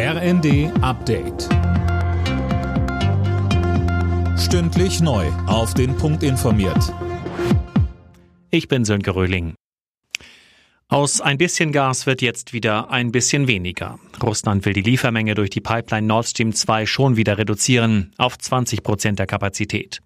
RND Update. Stündlich neu. Auf den Punkt informiert. Ich bin Sönke Röhling. Aus ein bisschen Gas wird jetzt wieder ein bisschen weniger. Russland will die Liefermenge durch die Pipeline Nord Stream 2 schon wieder reduzieren auf 20 Prozent der Kapazität.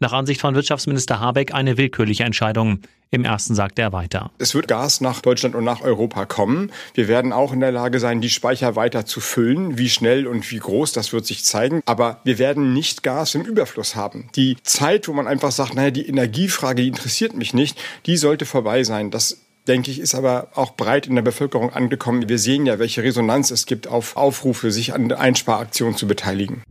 Nach Ansicht von Wirtschaftsminister Habeck eine willkürliche Entscheidung. Im ersten sagte er weiter. Es wird Gas nach Deutschland und nach Europa kommen. Wir werden auch in der Lage sein, die Speicher weiter zu füllen. Wie schnell und wie groß, das wird sich zeigen. Aber wir werden nicht Gas im Überfluss haben. Die Zeit, wo man einfach sagt, naja, die Energiefrage, die interessiert mich nicht, die sollte vorbei sein. Das denke ich, ist aber auch breit in der Bevölkerung angekommen. Wir sehen ja, welche Resonanz es gibt auf Aufrufe, sich an Einsparaktionen zu beteiligen.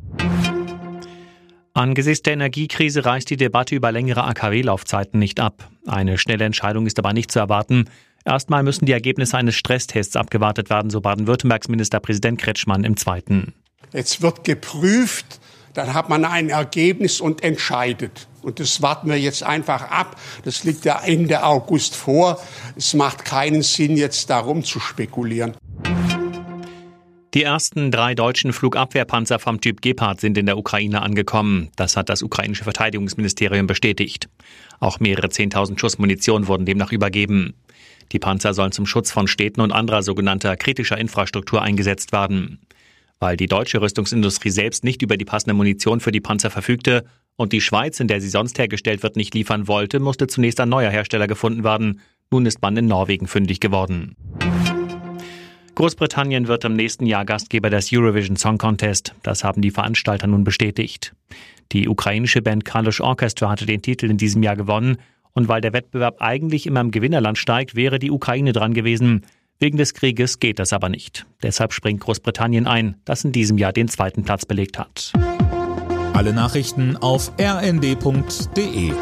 Angesichts der Energiekrise reißt die Debatte über längere AKW-Laufzeiten nicht ab. Eine schnelle Entscheidung ist aber nicht zu erwarten. Erstmal müssen die Ergebnisse eines Stresstests abgewartet werden, so Baden-Württembergs Ministerpräsident Kretschmann im zweiten. Jetzt wird geprüft, dann hat man ein Ergebnis und entscheidet. Und das warten wir jetzt einfach ab. Das liegt ja Ende August vor. Es macht keinen Sinn, jetzt darum zu spekulieren. Die ersten drei deutschen Flugabwehrpanzer vom Typ Gepard sind in der Ukraine angekommen. Das hat das ukrainische Verteidigungsministerium bestätigt. Auch mehrere Zehntausend Schuss Munition wurden demnach übergeben. Die Panzer sollen zum Schutz von Städten und anderer sogenannter kritischer Infrastruktur eingesetzt werden. Weil die deutsche Rüstungsindustrie selbst nicht über die passende Munition für die Panzer verfügte und die Schweiz, in der sie sonst hergestellt wird, nicht liefern wollte, musste zunächst ein neuer Hersteller gefunden werden. Nun ist man in Norwegen fündig geworden. Großbritannien wird im nächsten Jahr Gastgeber des Eurovision Song Contest. Das haben die Veranstalter nun bestätigt. Die ukrainische Band Kalush Orchestra hatte den Titel in diesem Jahr gewonnen. Und weil der Wettbewerb eigentlich immer im Gewinnerland steigt, wäre die Ukraine dran gewesen. Wegen des Krieges geht das aber nicht. Deshalb springt Großbritannien ein, das in diesem Jahr den zweiten Platz belegt hat. Alle Nachrichten auf rnd.de